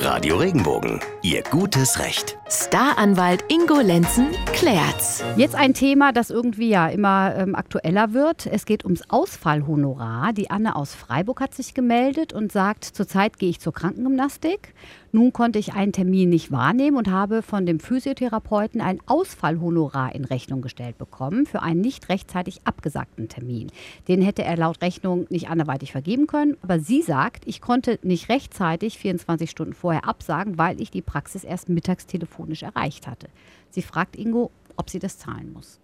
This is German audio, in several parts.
Radio Regenbogen, Ihr gutes Recht. Staranwalt Ingo Lenzen klärt's. Jetzt ein Thema, das irgendwie ja immer ähm, aktueller wird. Es geht ums Ausfallhonorar. Die Anne aus Freiburg hat sich gemeldet und sagt, zurzeit gehe ich zur Krankengymnastik. Nun konnte ich einen Termin nicht wahrnehmen und habe von dem Physiotherapeuten ein Ausfallhonorar in Rechnung gestellt bekommen für einen nicht rechtzeitig abgesagten Termin. Den hätte er laut Rechnung nicht anderweitig vergeben können. Aber sie sagt, ich konnte nicht rechtzeitig 24 Stunden vorher absagen, weil ich die Praxis erst mittags telefonisch erreicht hatte. Sie fragt Ingo, ob sie das zahlen muss.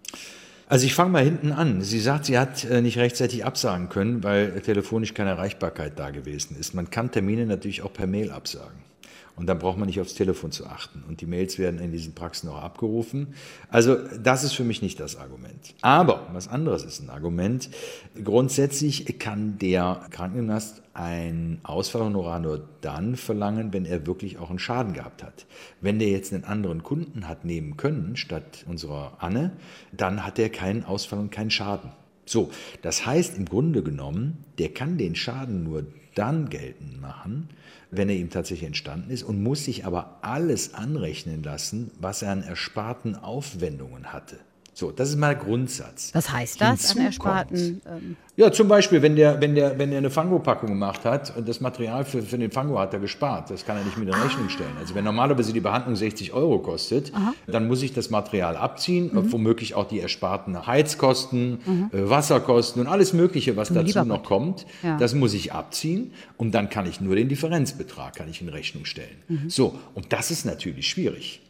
Also ich fange mal hinten an. Sie sagt, sie hat äh, nicht rechtzeitig absagen können, weil telefonisch keine Erreichbarkeit da gewesen ist. Man kann Termine natürlich auch per Mail absagen. Und dann braucht man nicht aufs Telefon zu achten. Und die Mails werden in diesen Praxen auch abgerufen. Also das ist für mich nicht das Argument. Aber was anderes ist ein Argument. Grundsätzlich kann der Krankengymnast ein Ausfallhonorar nur dann verlangen, wenn er wirklich auch einen Schaden gehabt hat. Wenn der jetzt einen anderen Kunden hat nehmen können, statt unserer Anne, dann hat er keinen Ausfall und keinen Schaden. So, das heißt im Grunde genommen, der kann den Schaden nur dann geltend machen, wenn er ihm tatsächlich entstanden ist und muss sich aber alles anrechnen lassen, was er an ersparten Aufwendungen hatte. So, das ist mal der Grundsatz. Was heißt das an ersparten? Ähm ja, zum Beispiel, wenn der, wenn der, wenn der eine Fango-Packung gemacht hat und das Material für, für den Fango hat er gespart, das kann er nicht mit in Rechnung stellen. Also wenn normalerweise die Behandlung 60 Euro kostet, Aha. dann muss ich das Material abziehen, mhm. womöglich auch die ersparten Heizkosten, mhm. äh, Wasserkosten und alles Mögliche, was dazu noch kommt, ja. das muss ich abziehen und dann kann ich nur den Differenzbetrag kann ich in Rechnung stellen. Mhm. So, und das ist natürlich schwierig.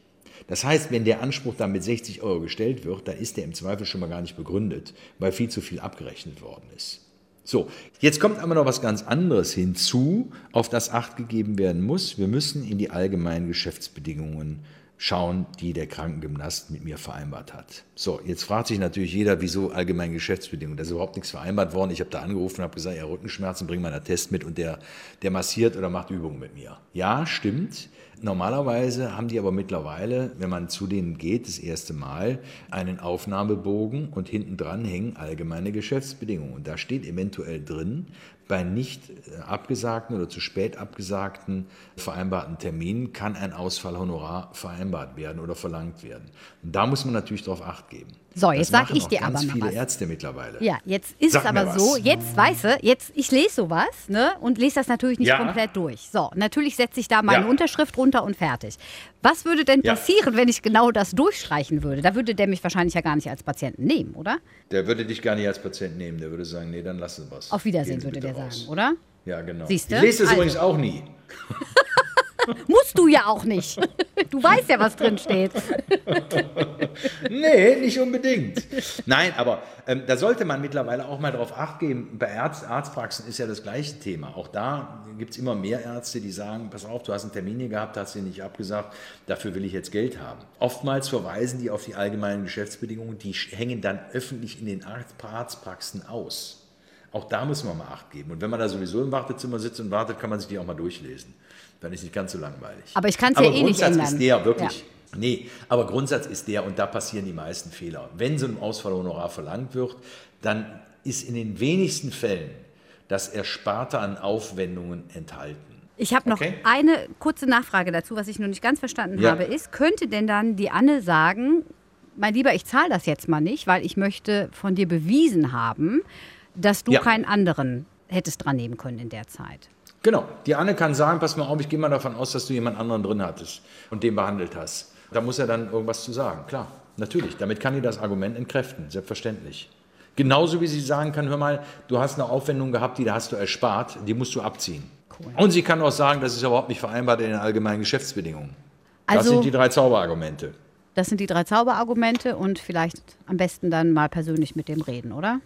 Das heißt, wenn der Anspruch dann mit 60 Euro gestellt wird, dann ist der im Zweifel schon mal gar nicht begründet, weil viel zu viel abgerechnet worden ist. So, jetzt kommt aber noch was ganz anderes hinzu, auf das Acht gegeben werden muss. Wir müssen in die allgemeinen Geschäftsbedingungen schauen, die der Krankengymnast mit mir vereinbart hat. So, jetzt fragt sich natürlich jeder, wieso allgemeine Geschäftsbedingungen? Da ist überhaupt nichts vereinbart worden. Ich habe da angerufen und habe gesagt, ja, Rückenschmerzen, bring mal einen Test mit und der, der massiert oder macht Übungen mit mir. Ja, stimmt. Normalerweise haben die aber mittlerweile, wenn man zu denen geht, das erste Mal, einen Aufnahmebogen und hinten dran hängen allgemeine Geschäftsbedingungen. Und da steht eventuell drin, bei nicht äh, abgesagten oder zu spät abgesagten vereinbarten Terminen kann ein Ausfallhonorar vereinbart werden oder verlangt werden. Und da muss man natürlich darauf acht geben. So, jetzt sage ich dir ganz aber mal viele was. Ärzte mittlerweile. Ja, jetzt ist Sag es aber so, jetzt weißt du, jetzt ich lese sowas, ne, und lese das natürlich nicht ja. komplett durch. So, natürlich setze ich da meine ja. Unterschrift runter und fertig. Was würde denn passieren, ja. wenn ich genau das durchstreichen würde? Da würde der mich wahrscheinlich ja gar nicht als Patienten nehmen, oder? Der würde dich gar nicht als Patienten nehmen, der würde sagen, nee, dann lassen wir es. Auf Wiedersehen würde der raus. sagen, oder? Ja, genau. Siehst du? Ich lese das also. übrigens auch nie. Musst du ja auch nicht. Du weißt ja, was drin steht. nee, nicht unbedingt. Nein, aber ähm, da sollte man mittlerweile auch mal darauf acht geben. Bei Arzt, Arztpraxen ist ja das gleiche Thema. Auch da gibt es immer mehr Ärzte, die sagen, pass auf, du hast einen Termin hier gehabt, hast ihn nicht abgesagt, dafür will ich jetzt Geld haben. Oftmals verweisen die auf die allgemeinen Geschäftsbedingungen, die hängen dann öffentlich in den Arztpraxen aus. Auch da muss man mal Acht geben. Und wenn man da sowieso im Wartezimmer sitzt und wartet, kann man sich die auch mal durchlesen. Dann ist nicht ganz so langweilig. Aber ich kann es ja eh nicht ändern. Grundsatz ist der, wirklich. Ja. Nee, aber Grundsatz ist der, und da passieren die meisten Fehler. Wenn so ein Ausfallhonorar verlangt wird, dann ist in den wenigsten Fällen das Ersparte an Aufwendungen enthalten. Ich habe noch okay. eine kurze Nachfrage dazu, was ich noch nicht ganz verstanden ja. habe, ist, könnte denn dann die Anne sagen, mein Lieber, ich zahle das jetzt mal nicht, weil ich möchte von dir bewiesen haben, dass du ja. keinen anderen hättest dran nehmen können in der Zeit. Genau. Die Anne kann sagen, pass mal auf, ich gehe mal davon aus, dass du jemand anderen drin hattest und den behandelt hast. Da muss er dann irgendwas zu sagen. Klar, natürlich. Damit kann die das Argument entkräften, selbstverständlich. Genauso wie sie sagen kann, hör mal, du hast eine Aufwendung gehabt, die hast du erspart, die musst du abziehen. Cool. Und sie kann auch sagen, das ist überhaupt nicht vereinbart in den allgemeinen Geschäftsbedingungen. Also, das sind die drei Zauberargumente. Das sind die drei Zauberargumente und vielleicht am besten dann mal persönlich mit dem reden, oder?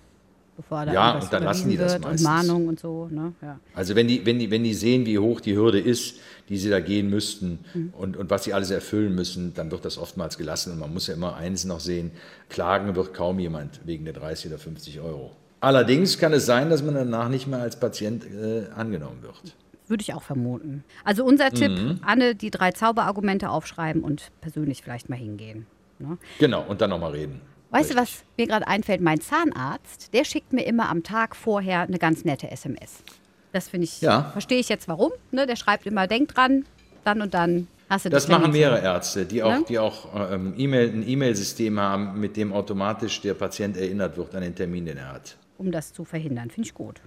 Bevor da ja, und dann lassen die das meistens. Und Mahnung und so. Ne? Ja. Also wenn die, wenn, die, wenn die sehen, wie hoch die Hürde ist, die sie da gehen müssten mhm. und, und was sie alles erfüllen müssen, dann wird das oftmals gelassen. Und man muss ja immer eins noch sehen, klagen wird kaum jemand wegen der 30 oder 50 Euro. Allerdings kann es sein, dass man danach nicht mehr als Patient äh, angenommen wird. Würde ich auch vermuten. Also unser Tipp, mhm. Anne, die drei Zauberargumente aufschreiben und persönlich vielleicht mal hingehen. Ne? Genau, und dann nochmal reden. Weißt du, was mir gerade einfällt? Mein Zahnarzt, der schickt mir immer am Tag vorher eine ganz nette SMS. Das finde ich, ja. verstehe ich jetzt warum. Ne? Der schreibt immer, denk dran, dann und dann hast du Das Termin machen mehrere. Ärzte, die auch, Ne? die auch ähm, E-Mail, ein E-Mail-System haben, mit dem automatisch der Patient erinnert wird an den Termin, den er hat. Um das zu verhindern. Finde ich gut.